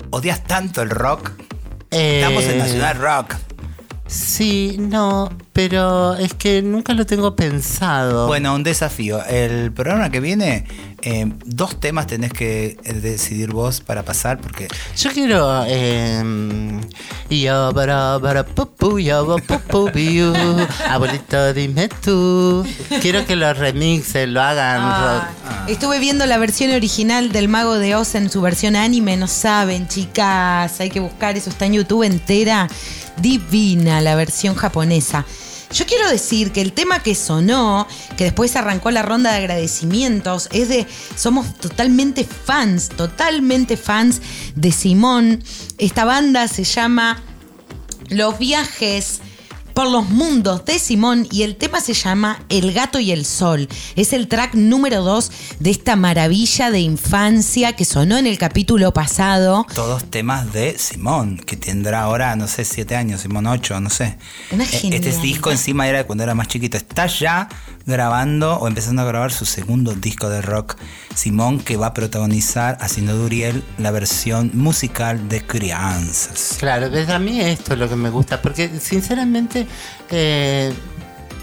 ¿Odias tanto el rock? Estamos en Eh, Nacional Rock. Sí, no, pero es que nunca lo tengo pensado. Bueno, un desafío. El programa que viene, eh, dos temas tenés que eh, decidir vos para pasar, porque Yo quiero. Eh, yo, bara, bara, pupu, yo, pupu, biu. Abuelito, dime tú. Quiero que lo remixen, lo hagan. Ah, rock. Estuve viendo la versión original del Mago de Oz en su versión anime, no saben, chicas, hay que buscar eso, está en YouTube entera, divina la versión japonesa. Yo quiero decir que el tema que sonó, que después arrancó la ronda de agradecimientos, es de, somos totalmente fans, totalmente fans de Simón. Esta banda se llama Los viajes por los mundos de Simón y el tema se llama El gato y el sol. Es el track número 2 de esta maravilla de infancia que sonó en el capítulo pasado. todos temas de Simón, que tendrá ahora, no sé, siete años, Simón ocho, no sé. Una Eh, Este disco encima era de cuando era más chiquito. Está ya grabando o empezando a grabar su segundo disco de rock, Simón, que va a protagonizar, haciendo de Uriel, la versión musical de Crianzas. Claro, ves, a mí esto es lo que me gusta, porque sinceramente, eh,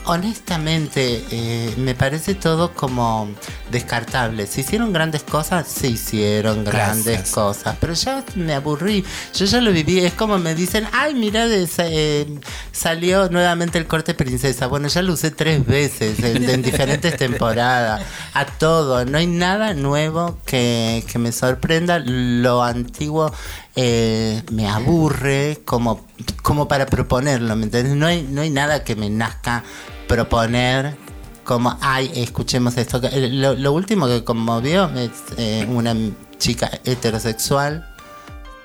honestamente, eh, me parece todo como descartable. ¿Se hicieron grandes cosas? Se hicieron grandes cosas, pero ya me aburrí. Yo ya lo viví. Es como me dicen, ay, mira, eh, salió nuevamente el corte princesa. Bueno, ya lo usé tres veces en, en diferentes temporadas. A todo. No hay nada nuevo que, que me sorprenda. Lo antiguo eh, me aburre como, como para proponerlo. ¿me entiendes? No hay, no hay nada que me nazca proponer como, ay, escuchemos esto. Eh, Lo, lo último que conmovió es eh, una chica heterosexual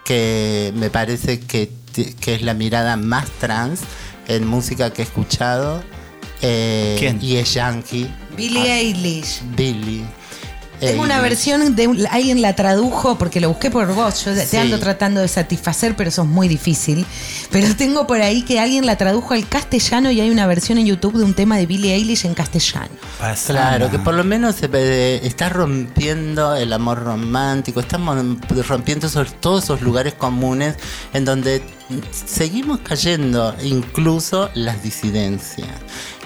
que me parece que, que es la mirada más trans en música que he escuchado. Eh, ¿Quién? Y es yankee. Billie Eilish. Billy. Tengo una versión de un- alguien la tradujo porque lo busqué por vos. Yo te Sí. ando tratando de satisfacer, pero eso es muy difícil. Pero tengo por ahí que alguien la tradujo al castellano y hay una versión en YouTube de un tema de Billie Eilish en castellano. Claro, que por lo menos se ve- está rompiendo el amor romántico, estamos rompiendo esos- todos esos lugares comunes en donde seguimos cayendo, incluso las disidencias.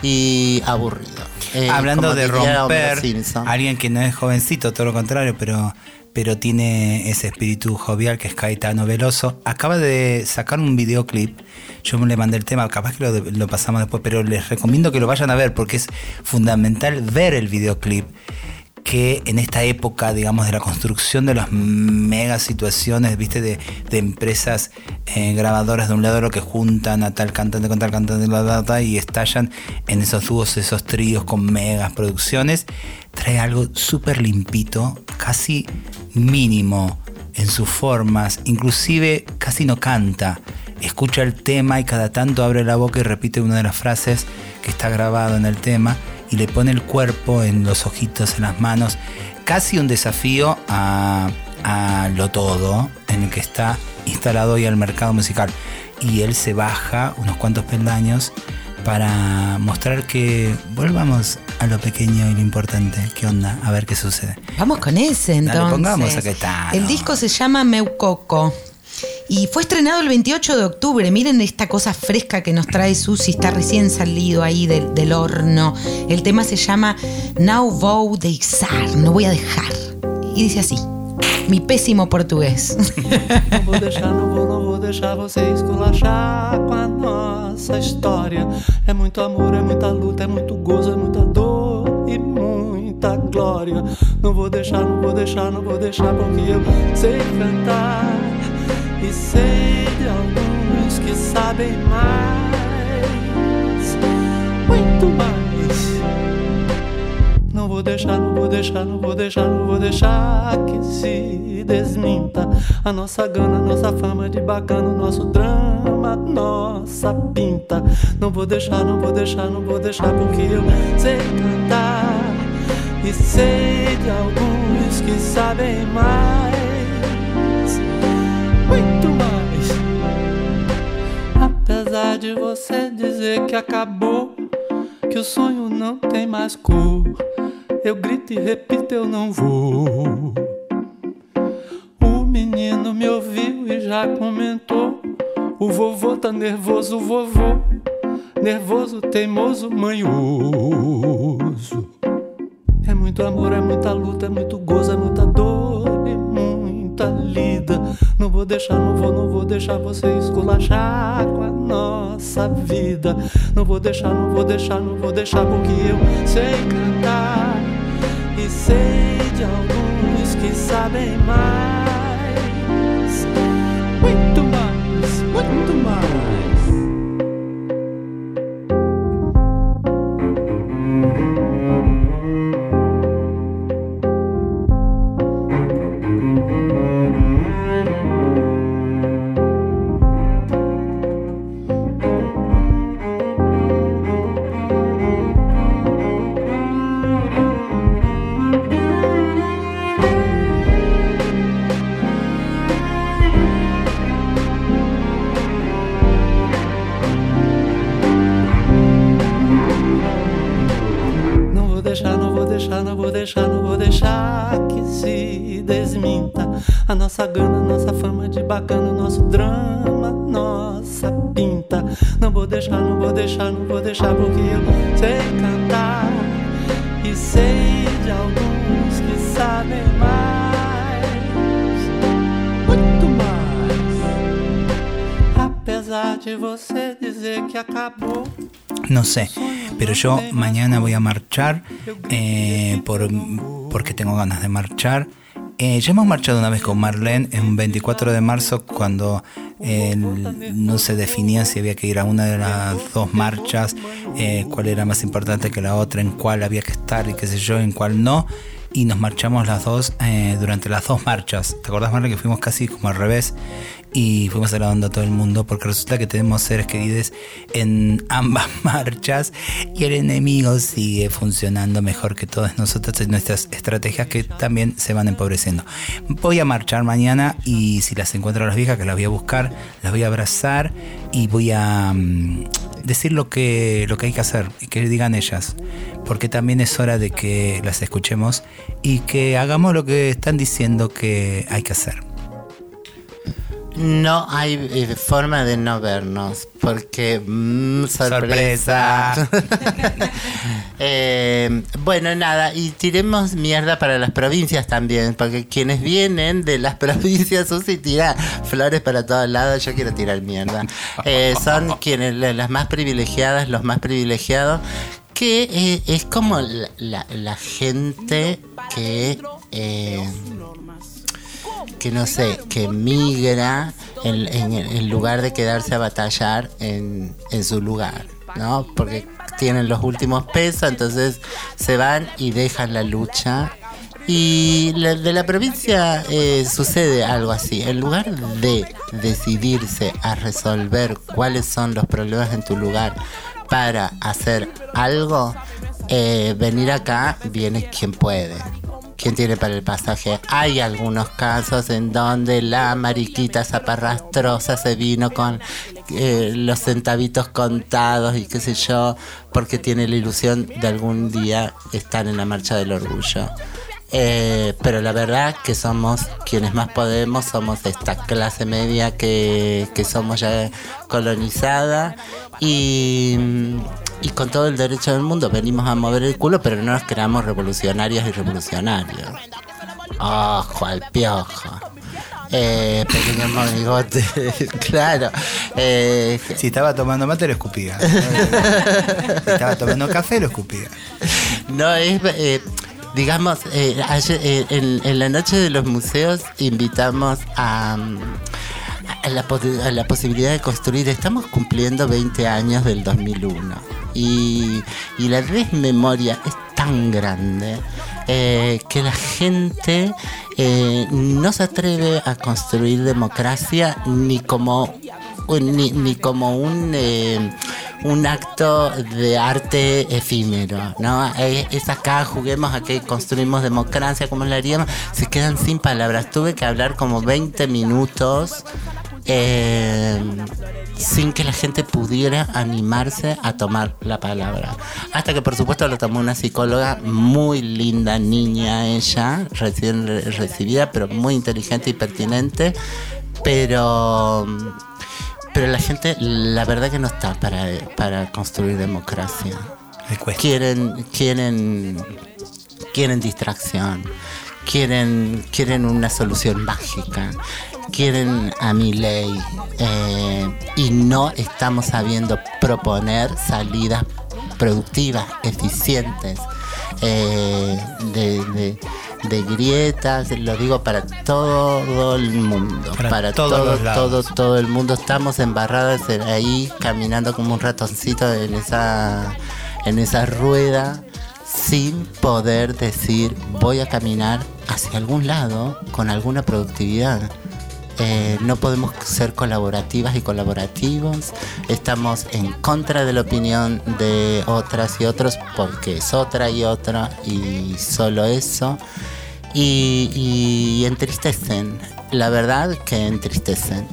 Y aburrido. Eh, Hablando de romper, alguien que no es jovencito, todo lo contrario, pero, pero tiene ese espíritu jovial que es Caetano Veloso, acaba de sacar un videoclip. Yo me le mandé el tema, capaz que lo, lo pasamos después, pero les recomiendo que lo vayan a ver porque es fundamental ver el videoclip que en esta época, digamos, de la construcción de las mega situaciones, viste, de, empresas eh, grabadoras de un lado que juntan a tal cantante con tal cantante la data y estallan en esos dúos, esos tríos con megas producciones, trae algo súper limpito, casi mínimo en sus formas, inclusive casi no canta. Escucha el tema y cada tanto abre la boca y repite una de las frases que está grabado en el tema y le pone el cuerpo en los ojitos, en las manos. Casi un desafío a, a lo todo en el que está instalado hoy el mercado musical. Y él se baja unos cuantos peldaños para mostrar que volvamos a lo pequeño y lo importante. ¿Qué onda? A ver qué sucede. Vamos con ese entonces. pongamos Caetano. El disco se llama Meucoco. Y fue estrenado el 28 de octubre. Miren esta cosa fresca que nos trae Susi. Está recién salido ahí del, del horno. El tema se llama Now Vou Deixar. No voy a dejar. Y dice así. Mi pésimo portugués. Não vou deixar, não vou, não vou deixar você esculachar com a nossa história. É muito amor, é muita luta, é muito gozo, é muita dor e muita glória. Não vou deixar, não vou deixar, não vou deixar, porque eu sei cantar e sei de alguns que sabem mais, muito mais. Não vou deixar, não vou deixar, não vou deixar, não vou deixar que se desminta a nossa gana, nossa fama de bacana, nosso drama, nossa pinta. Não vou deixar, não vou deixar, não vou deixar, porque eu sei cantar e sei de alguns que sabem mais, de você dizer que acabou, que o sonho não tem mais cor. Eu grito e repito, eu não vou. O menino me ouviu e já comentou. O vovô tá nervoso, vovô. Nervoso, teimoso, manhoso. É muito amor, é muita luta, é muito gozo, é muita Não vou deixar, não vou, não vou deixar você esculachar com a nossa vida. Não vou deixar, não vou deixar, não vou deixar, porque eu sei cantar e sei de alguns que sabem mais. No sé, pero yo mañana voy a marchar eh, por, porque tengo ganas de marchar. Eh, ya hemos marchado una vez con Marlene en un 24 de marzo cuando eh, no se definía si había que ir a una de las dos marchas, eh, cuál era más importante que la otra, en cuál había que estar y qué sé yo, en cuál no. Y nos marchamos las dos eh, durante las dos marchas. ¿Te acordás, Marlene, que fuimos casi como al revés? Y fuimos saludando a todo el mundo porque resulta que tenemos seres queridos en ambas marchas y el enemigo sigue funcionando mejor que todas nosotras en nuestras estrategias que también se van empobreciendo. Voy a marchar mañana y si las encuentro a las viejas que las voy a buscar, las voy a abrazar y voy a mm, decir lo que, lo que hay que hacer y que digan ellas. Porque también es hora de que las escuchemos y que hagamos lo que están diciendo que hay que hacer. No hay eh, forma de no vernos, porque mm, sorpresa. Eh, bueno, nada, y tiremos mierda para las provincias también, porque quienes vienen de las provincias, Susi tira flores para todos lados, yo quiero tirar mierda. Eh, son quienes las más privilegiadas, los más privilegiados, que eh, es como la, la- la gente que... que no sé, que migra en, lugar de quedarse a batallar en, en su lugar, ¿no? Porque tienen los últimos pesos, entonces se van y dejan la lucha. Y de la provincia eh, sucede algo así. En lugar de decidirse a resolver cuáles son los problemas en tu lugar para hacer algo, eh, venir acá viene quien puede. ¿Quién tiene para el pasaje? Hay algunos casos en donde la mariquita zaparrastrosa se vino con eh, los centavitos contados y qué sé yo, porque tiene la ilusión de algún día estar en la marcha del orgullo. Eh, pero la verdad que somos quienes más podemos, somos esta clase media que, que somos ya colonizada y, y con todo el derecho del mundo venimos a mover el culo, pero no nos creamos revolucionarias y revolucionarios. Ojo al piojo. Eh, pequeño monigote, claro. Eh, Si estaba tomando mate, lo escupía. Si estaba tomando café, lo escupía. No, es, eh, digamos, eh, eh, en, la noche de los museos invitamos a, mm, a la, posibilidad de construir, estamos cumpliendo 20 años del 2001 y, y la desmemoria es tan grande eh, que la gente no se atreve a construir democracia ni como ni, ni como un un acto de arte efímero, ¿no? Eh, Es acá, juguemos a que construimos democracia, como la haríamos, se quedan sin palabras. Tuve que hablar como 20 minutos eh, sin que la gente pudiera animarse a tomar la palabra. Hasta que por supuesto lo tomó una psicóloga muy linda, niña ella, recién re- recibida, pero muy inteligente y pertinente, pero pero la gente, la verdad que no está para, para construir democracia. Quieren, quieren, quieren distracción, quieren, quieren una solución mágica, quieren a mi ley. Y no estamos sabiendo proponer salidas productivas, eficientes, eh, de, de- de grietas, lo digo para todo el mundo, Para para, todos todo, todo, todo el mundo. Estamos embarradas ahí caminando como un ratoncito en esa, en esa rueda sin poder decir voy a caminar hacia algún lado con alguna productividad. Eh, no podemos ser colaborativas y colaborativos. Estamos en contra de la opinión de otras y otros porque es otra y otra y solo eso. Y, y entristecen. La verdad que entristecen.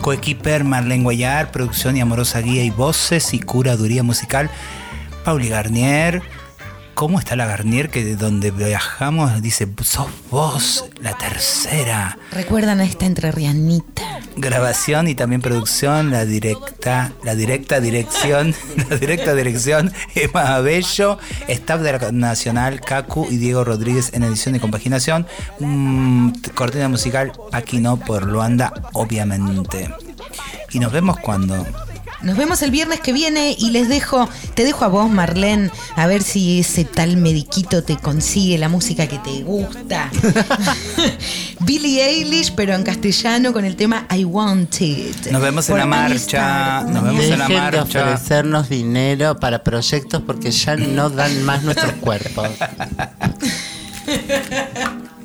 Coequiper Marlene Guayar, producción y amorosa guía y voces y curaduría musical. Pauli Garnier. ¿Cómo está la Garnier que de donde viajamos dice, sos vos la tercera? Recuerdan a esta entrerrianita. Grabación y también producción, la directa, la directa dirección, la directa dirección, Emma Bello, staff de la Nacional, Cacu y Diego Rodríguez en edición y compaginación, mm, cortina musical, Aquino por Luanda, obviamente. Y nos vemos cuando. Nos vemos el viernes que viene y les dejo, te dejo a vos, Marlene, a ver si ese tal mediquito te consigue la música que te gusta. Billie Eilish, pero en castellano con el tema I Want It. Nos vemos en la marcha. Nos vemos en la Dejen de marcha. ofrecernos dinero para proyectos porque ya no dan más nuestros cuerpos.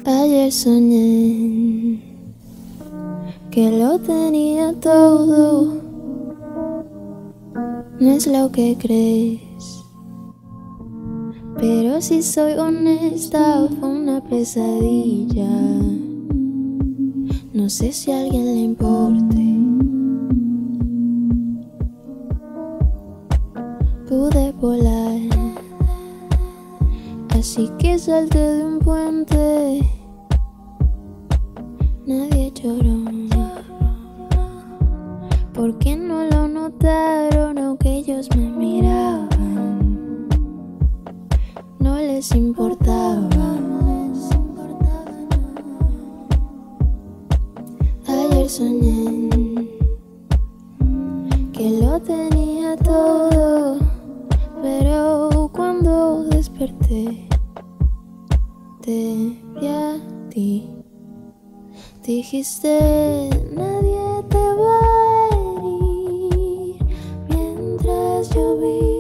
Ayer soñé que lo tenía todo. No es lo que crees. Pero si soy honesta, fue una pesadilla. No sé si a alguien le importe. Pude volar. Así que salté de un puente. Nadie lloró. Porque no lo notaron o que ellos me miraban. No les importaba. Ayer soñé que lo tenía todo, pero cuando desperté te vi a ti. Dijiste does your be?